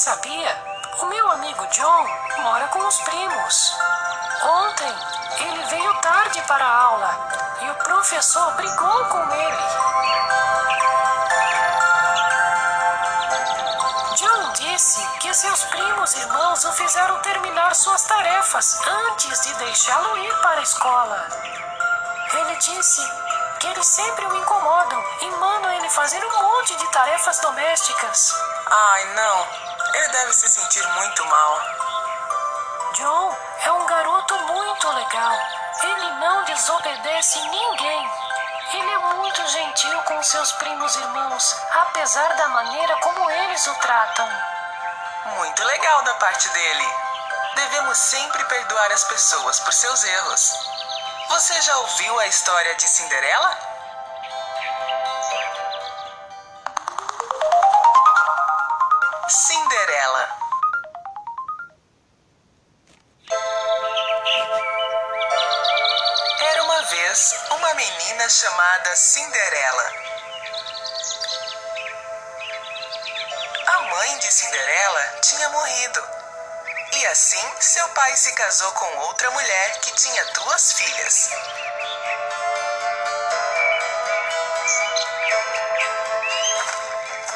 sabia? O meu amigo John mora com os primos. Ontem ele veio tarde para a aula e o professor brigou com ele. John disse que seus primos irmãos o fizeram terminar suas tarefas antes de deixá-lo ir para a escola. Ele disse que eles sempre o incomodam e mandam ele fazer um monte de tarefas domésticas. Ai, não. Ele deve se sentir muito mal. John é um garoto muito legal. Ele não desobedece ninguém. Ele é muito gentil com seus primos irmãos, apesar da maneira como eles o tratam. Muito legal da parte dele. Devemos sempre perdoar as pessoas por seus erros. Você já ouviu a história de Cinderela? Chamada Cinderela. A mãe de Cinderela tinha morrido. E assim seu pai se casou com outra mulher que tinha duas filhas.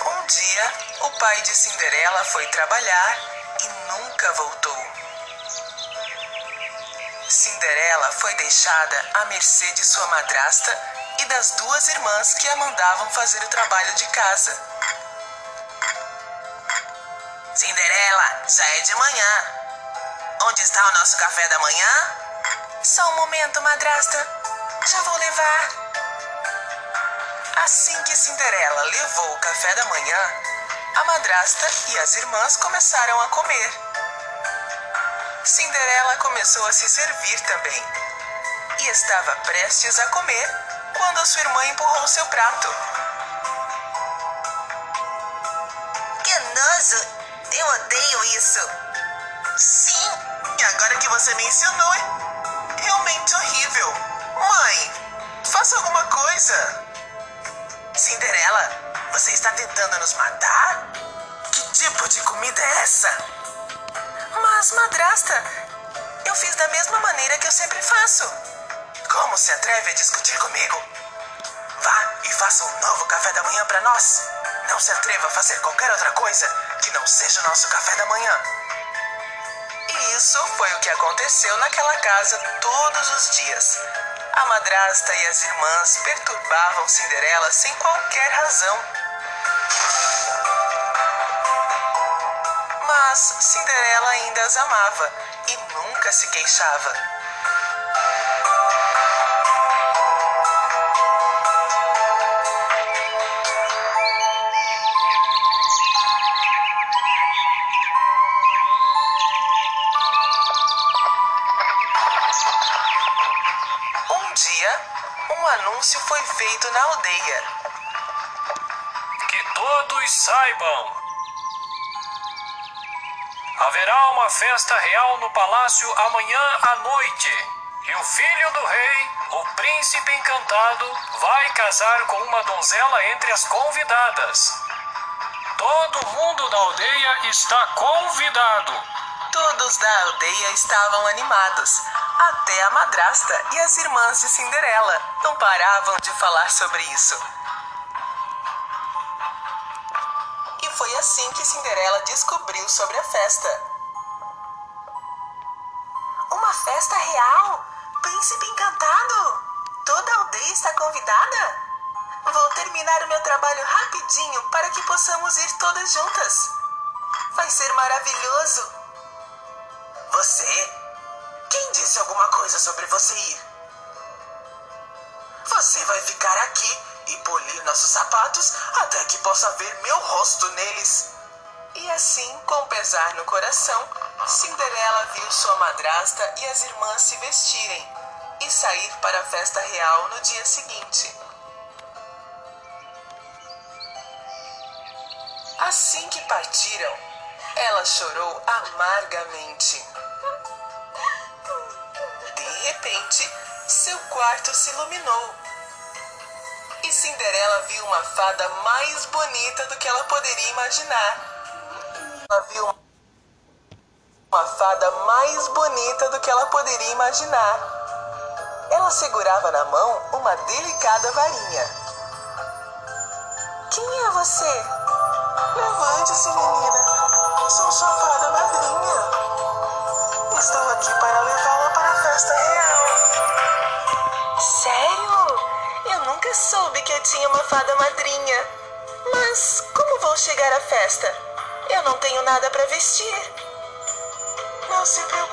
Um dia, o pai de Cinderela foi trabalhar e nunca voltou. Cinderela foi deixada à mercê de sua madrasta e das duas irmãs que a mandavam fazer o trabalho de casa. Cinderela, já é de manhã. Onde está o nosso café da manhã? Só um momento, madrasta. Já vou levar. Assim que Cinderela levou o café da manhã, a madrasta e as irmãs começaram a comer. Cinderela começou a se servir também. E estava prestes a comer quando a sua irmã empurrou seu prato. Que nojo! Eu odeio isso! Sim, e agora que você mencionou, é realmente horrível. Mãe, faça alguma coisa. Cinderela, você está tentando nos matar? Que tipo de comida é essa? Mas, madrasta, eu fiz da mesma maneira que eu sempre faço. Como se atreve a discutir comigo? Vá e faça um novo café da manhã para nós. Não se atreva a fazer qualquer outra coisa que não seja o nosso café da manhã. E isso foi o que aconteceu naquela casa todos os dias. A madrasta e as irmãs perturbavam Cinderela sem qualquer razão. Mas Cinderela ainda as amava e nunca se queixava. Um dia, um anúncio foi feito na aldeia. Que todos saibam. Haverá uma festa real no palácio amanhã à noite. E o filho do rei, o príncipe encantado, vai casar com uma donzela entre as convidadas. Todo mundo da aldeia está convidado. Todos da aldeia estavam animados. Até a madrasta e as irmãs de Cinderela não paravam de falar sobre isso. Foi assim que Cinderela descobriu sobre a festa. Uma festa real? Príncipe encantado? Toda a aldeia está convidada? Vou terminar o meu trabalho rapidinho para que possamos ir todas juntas. Vai ser maravilhoso. Você? Quem disse alguma coisa sobre você ir? Você vai ficar aqui e polir nossos sapatos até que possa ver meu rosto neles. E assim, com pesar no coração, Cinderela viu sua madrasta e as irmãs se vestirem e sair para a festa real no dia seguinte. Assim que partiram, ela chorou amargamente. De repente, seu quarto se iluminou. E Cinderela viu uma fada mais bonita do que ela poderia imaginar. viu uma fada mais bonita do que ela poderia imaginar. Ela segurava na mão uma delicada varinha. Quem é você? Levante-se, menina. Sou sua fada madrinha. Estou aqui para levá-la para a festa real. Nunca soube que eu tinha uma fada madrinha. Mas como vou chegar à festa? Eu não tenho nada para vestir. Não se preocupe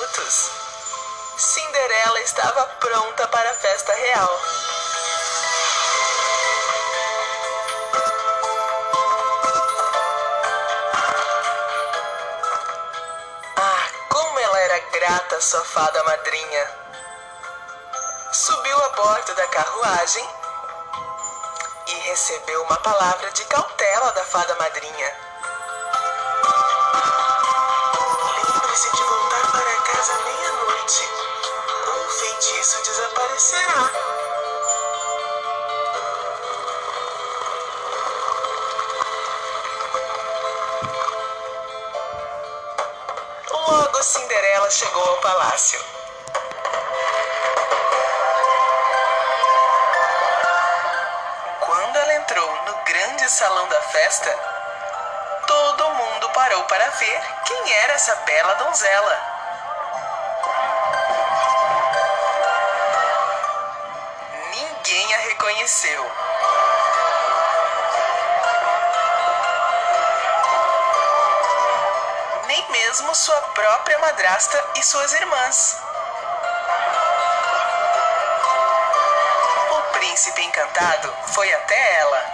minutos, Cinderela estava pronta para a festa real. Ah, como ela era grata à sua fada madrinha! Subiu a bordo da carruagem e recebeu uma palavra de cautela da fada madrinha. Palácio. Quando ela entrou no grande salão da festa, todo mundo parou para ver quem era essa bela donzela. Ninguém a reconheceu. Mesmo sua própria madrasta e suas irmãs. O príncipe encantado foi até ela.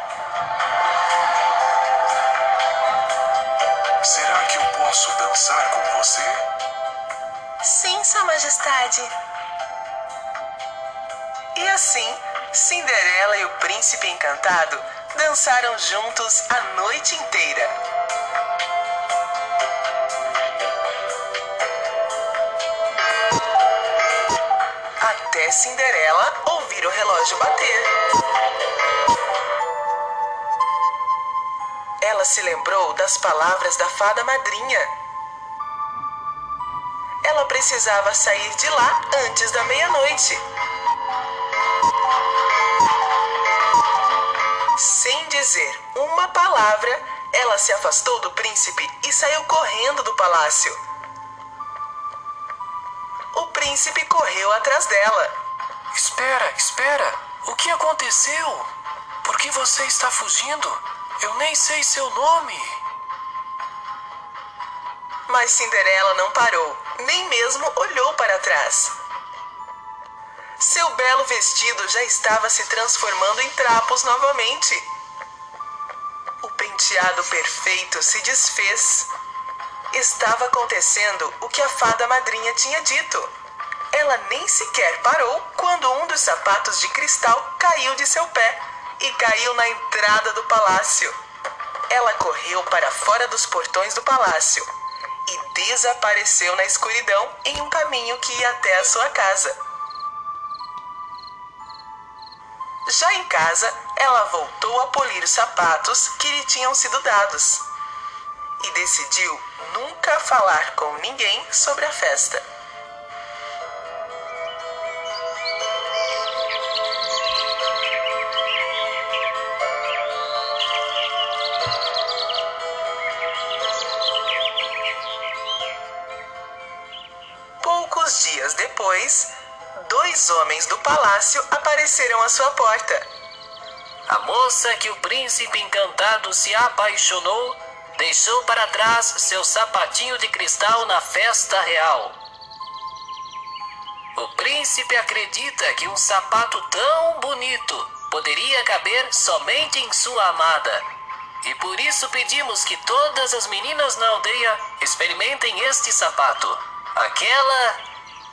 Será que eu posso dançar com você? Sim, Sua Majestade. E assim, Cinderela e o príncipe encantado dançaram juntos a noite inteira. Cinderela ouvir o relógio bater. Ela se lembrou das palavras da fada madrinha. Ela precisava sair de lá antes da meia-noite. Sem dizer uma palavra, ela se afastou do príncipe e saiu correndo do palácio. Príncipe correu atrás dela. Espera, espera. O que aconteceu? Por que você está fugindo? Eu nem sei seu nome. Mas Cinderela não parou, nem mesmo olhou para trás. Seu belo vestido já estava se transformando em trapos novamente. O penteado perfeito se desfez. Estava acontecendo o que a fada madrinha tinha dito. Ela nem sequer parou quando um dos sapatos de cristal caiu de seu pé e caiu na entrada do palácio. Ela correu para fora dos portões do palácio e desapareceu na escuridão em um caminho que ia até a sua casa. Já em casa, ela voltou a polir os sapatos que lhe tinham sido dados e decidiu nunca falar com ninguém sobre a festa. Dois homens do palácio apareceram à sua porta. A moça que o príncipe encantado se apaixonou deixou para trás seu sapatinho de cristal na festa real. O príncipe acredita que um sapato tão bonito poderia caber somente em sua amada. E por isso pedimos que todas as meninas na aldeia experimentem este sapato. Aquela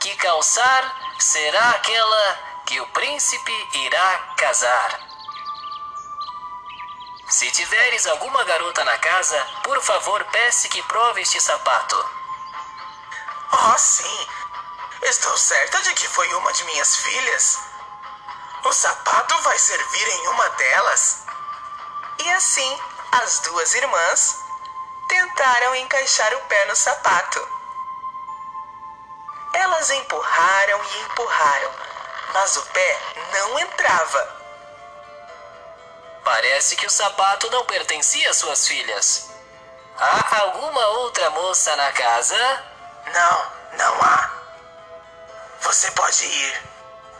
que calçar será aquela que o príncipe irá casar. Se tiveres alguma garota na casa, por favor peça que prove este sapato. Oh, sim. Estou certa de que foi uma de minhas filhas. O sapato vai servir em uma delas. E assim, as duas irmãs tentaram encaixar o pé no sapato. Empurraram e empurraram, mas o pé não entrava. Parece que o sapato não pertencia às suas filhas. Há alguma outra moça na casa? Não, não há. Você pode ir.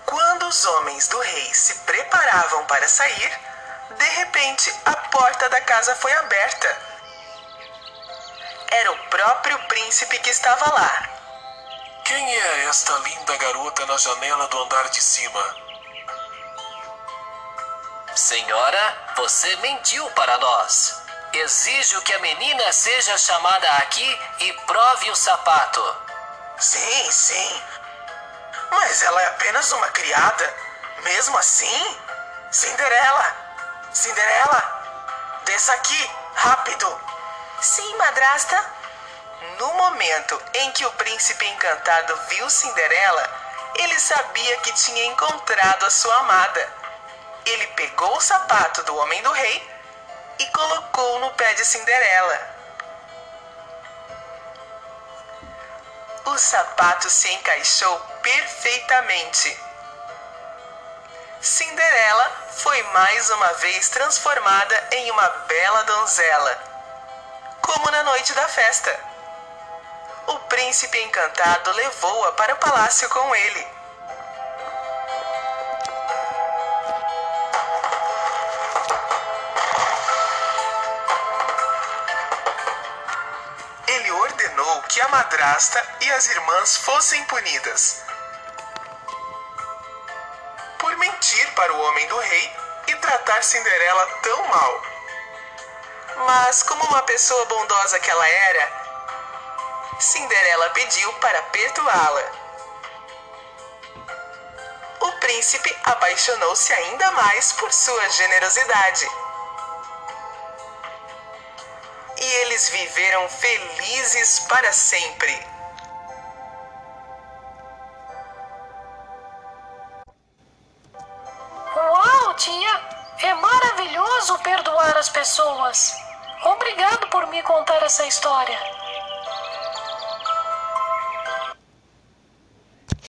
Quando os homens do rei se preparavam para sair, de repente a porta da casa foi aberta. Era o próprio príncipe que estava lá. Quem é esta linda garota na janela do andar de cima? Senhora, você mentiu para nós. Exijo que a menina seja chamada aqui e prove o sapato. Sim, sim. Mas ela é apenas uma criada. Mesmo assim? Cinderela! Cinderela! Desça aqui, rápido! Sim, madrasta. No momento em que o príncipe encantado viu Cinderela, ele sabia que tinha encontrado a sua amada. Ele pegou o sapato do homem do rei e colocou no pé de Cinderela. O sapato se encaixou perfeitamente. Cinderela foi mais uma vez transformada em uma bela donzela, como na noite da festa. O príncipe encantado levou-a para o palácio com ele. Ele ordenou que a madrasta e as irmãs fossem punidas por mentir para o homem do rei e tratar Cinderela tão mal. Mas, como uma pessoa bondosa que ela era, Cinderela pediu para perdoá-la. O príncipe apaixonou-se ainda mais por sua generosidade. E eles viveram felizes para sempre. Uau, tia! É maravilhoso perdoar as pessoas. Obrigado por me contar essa história.